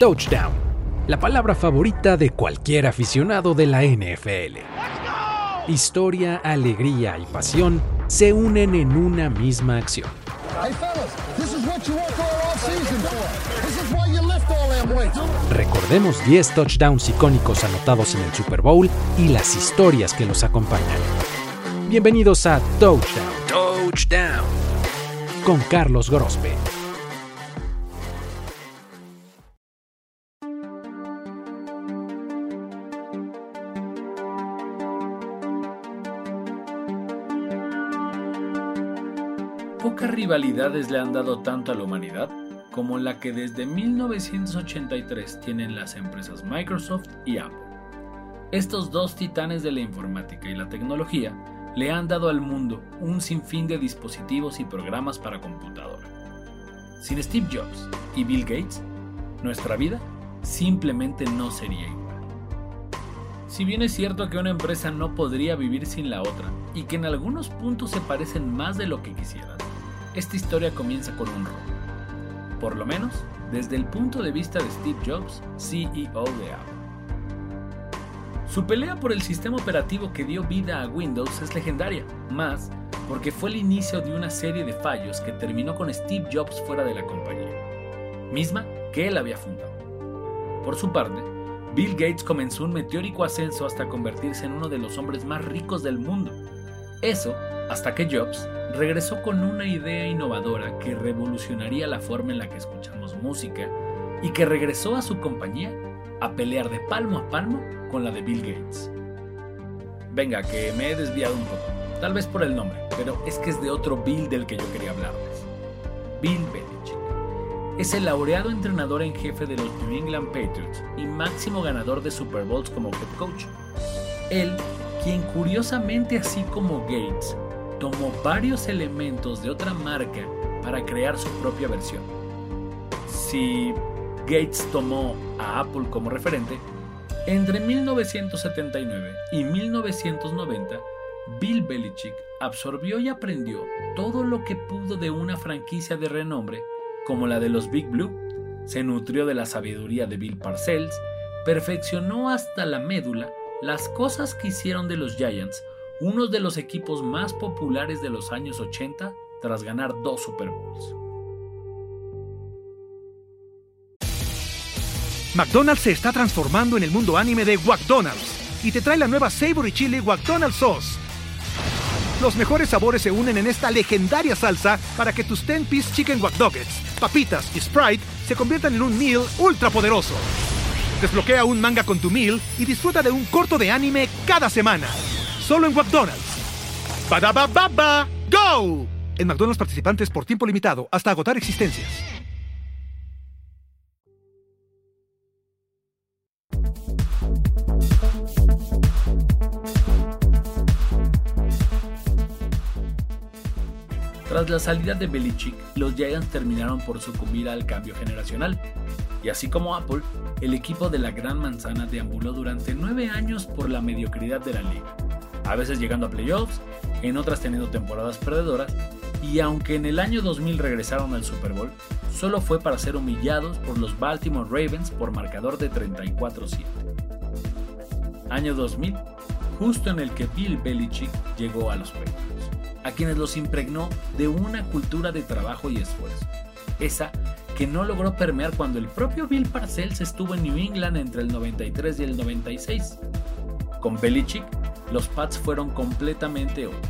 Touchdown, la palabra favorita de cualquier aficionado de la NFL. Historia, alegría y pasión se unen en una misma acción. Recordemos 10 touchdowns icónicos anotados en el Super Bowl y las historias que los acompañan. Bienvenidos a Touchdown. Touchdown. Con Carlos Grospe. Pocas rivalidades le han dado tanto a la humanidad como la que desde 1983 tienen las empresas Microsoft y Apple. Estos dos titanes de la informática y la tecnología le han dado al mundo un sinfín de dispositivos y programas para computadora. Sin Steve Jobs y Bill Gates, nuestra vida simplemente no sería igual. Si bien es cierto que una empresa no podría vivir sin la otra y que en algunos puntos se parecen más de lo que quisieran, esta historia comienza con un robo. Por lo menos, desde el punto de vista de Steve Jobs, CEO de Apple. Su pelea por el sistema operativo que dio vida a Windows es legendaria, más porque fue el inicio de una serie de fallos que terminó con Steve Jobs fuera de la compañía, misma que él había fundado. Por su parte, Bill Gates comenzó un meteórico ascenso hasta convertirse en uno de los hombres más ricos del mundo. Eso hasta que Jobs regresó con una idea innovadora que revolucionaría la forma en la que escuchamos música y que regresó a su compañía a pelear de palmo a palmo con la de Bill Gates. Venga, que me he desviado un poco, tal vez por el nombre, pero es que es de otro Bill del que yo quería hablarles. Bill Belichick. Es el laureado entrenador en jefe de los New England Patriots y máximo ganador de Super Bowls como head coach. Él, quien curiosamente así como Gates, tomó varios elementos de otra marca para crear su propia versión. Si Gates tomó a Apple como referente, entre 1979 y 1990, Bill Belichick absorbió y aprendió todo lo que pudo de una franquicia de renombre como la de los Big Blue, se nutrió de la sabiduría de Bill Parcells, perfeccionó hasta la médula las cosas que hicieron de los Giants uno de los equipos más populares de los años 80 tras ganar dos Super Bowls. McDonald's se está transformando en el mundo anime de McDonald's y te trae la nueva Savory Chili McDonald's Sauce. Los mejores sabores se unen en esta legendaria salsa para que tus 10-piece chicken wack papitas y Sprite se conviertan en un meal ultra poderoso. Desbloquea un manga con tu meal y disfruta de un corto de anime cada semana solo en McDonald's. ba ¡Go! En McDonald's participantes por tiempo limitado hasta agotar existencias. Tras la salida de Belichick, los Giants terminaron por sucumbir al cambio generacional. Y así como Apple, el equipo de la Gran Manzana deambuló durante nueve años por la mediocridad de la liga a veces llegando a playoffs, en otras teniendo temporadas perdedoras, y aunque en el año 2000 regresaron al Super Bowl, solo fue para ser humillados por los Baltimore Ravens por marcador de 34-7. Año 2000, justo en el que Bill Belichick llegó a los Patriots, a quienes los impregnó de una cultura de trabajo y esfuerzo, esa que no logró permear cuando el propio Bill Parcells estuvo en New England entre el 93 y el 96. Con Belichick los Pats fueron completamente otros.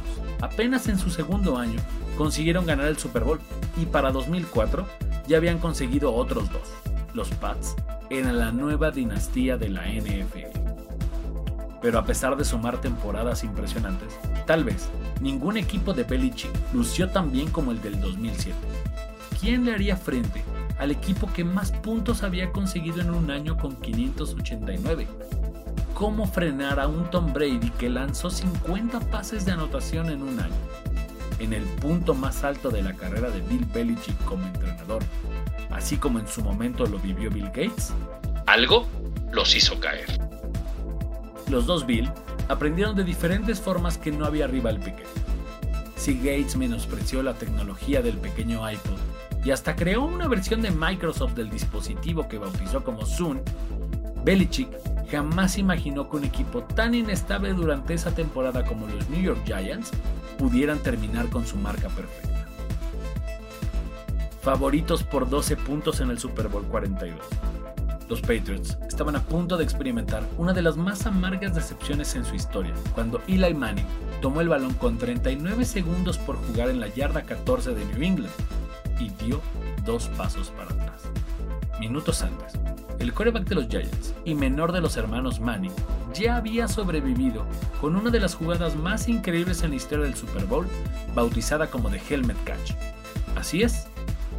Apenas en su segundo año consiguieron ganar el Super Bowl y para 2004 ya habían conseguido otros dos. Los Pats eran la nueva dinastía de la NFL. Pero a pesar de sumar temporadas impresionantes, tal vez ningún equipo de Belichick lució tan bien como el del 2007. ¿Quién le haría frente al equipo que más puntos había conseguido en un año con 589. ¿Cómo frenar a un Tom Brady que lanzó 50 pases de anotación en un año? En el punto más alto de la carrera de Bill Belichick como entrenador, así como en su momento lo vivió Bill Gates, algo los hizo caer. Los dos Bill aprendieron de diferentes formas que no había rival pequeño. Si Gates menospreció la tecnología del pequeño iPod y hasta creó una versión de Microsoft del dispositivo que bautizó como Zoom, Belichick jamás imaginó que un equipo tan inestable durante esa temporada como los New York Giants pudieran terminar con su marca perfecta. Favoritos por 12 puntos en el Super Bowl 42. Los Patriots estaban a punto de experimentar una de las más amargas decepciones en su historia, cuando Eli Manning tomó el balón con 39 segundos por jugar en la yarda 14 de New England y dio dos pasos para atrás. Minutos antes, el quarterback de los Giants y menor de los hermanos Manning ya había sobrevivido con una de las jugadas más increíbles en la historia del Super Bowl, bautizada como The Helmet Catch. Así es,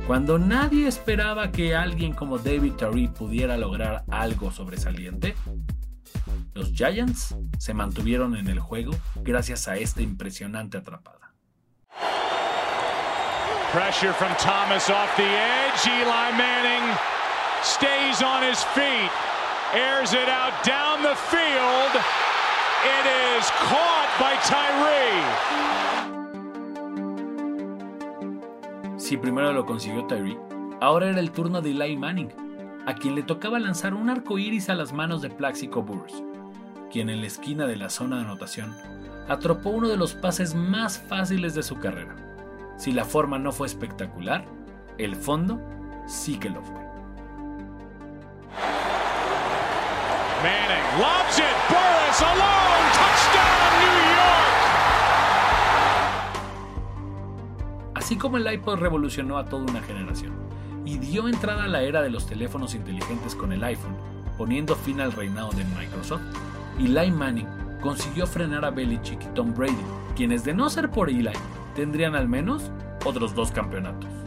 cuando nadie esperaba que alguien como David Tyree pudiera lograr algo sobresaliente, los Giants se mantuvieron en el juego gracias a esta impresionante atrapada. Pressure from Thomas off the edge. Eli Manning stays on his feet, airs it out down the field. It is caught by Tyree. Si primero lo consiguió Tyree, ahora era el turno de Eli Manning, a quien le tocaba lanzar un arco iris a las manos de Plaxico Burrs, quien en la esquina de la zona de anotación atropó uno de los pases más fáciles de su carrera. Si la forma no fue espectacular, el fondo sí que lo fue. Manning lobs it, Burris alone, touchdown New York. Así como el iPod revolucionó a toda una generación y dio entrada a la era de los teléfonos inteligentes con el iPhone, poniendo fin al reinado de Microsoft, Eli Manning consiguió frenar a Belichick y Tom Brady, quienes de no ser por Eli tendrían al menos otros dos campeonatos.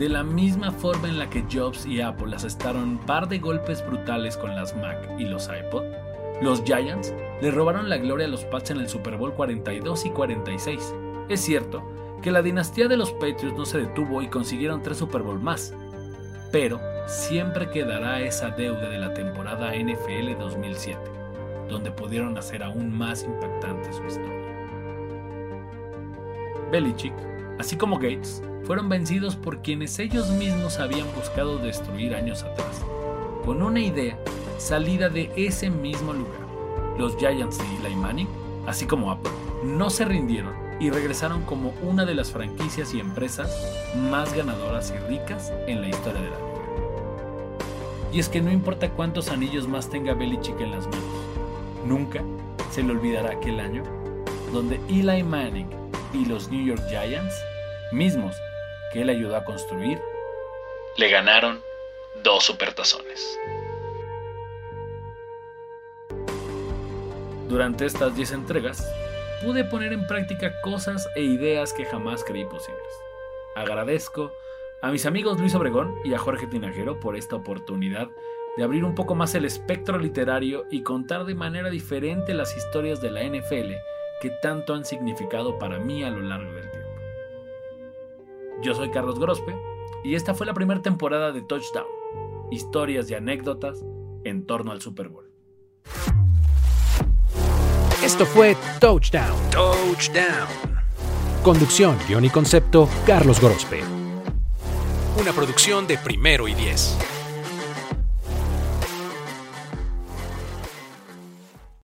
De la misma forma en la que Jobs y Apple asestaron un par de golpes brutales con las Mac y los iPod, los Giants le robaron la gloria a los Pats en el Super Bowl 42 y 46. Es cierto que la dinastía de los Patriots no se detuvo y consiguieron tres Super Bowl más, pero siempre quedará esa deuda de la temporada NFL 2007, donde pudieron hacer aún más impactante su historia. Belichick, así como Gates, fueron vencidos por quienes ellos mismos habían buscado destruir años atrás, con una idea salida de ese mismo lugar. Los Giants de Eli Manning, así como Apple, no se rindieron y regresaron como una de las franquicias y empresas más ganadoras y ricas en la historia de la liga. Y es que no importa cuántos anillos más tenga Belichick en las manos, nunca se le olvidará aquel año donde Eli Manning y los New York Giants, mismos que él ayudó a construir, Le ganaron dos supertazones. Durante estas 10 entregas, pude poner en práctica cosas e ideas que jamás creí posibles. Agradezco a mis amigos Luis Obregón y a Jorge Tinajero por esta oportunidad de abrir un poco más el espectro literario y contar de manera diferente las historias de la NFL que tanto han significado para mí a lo largo del tiempo. Yo soy Carlos Grospe y esta fue la primera temporada de Touchdown, historias y anécdotas en torno al Super Bowl. Esto fue Touchdown. Touchdown. Conducción, guion y concepto, Carlos Gorospe. Una producción de primero y diez.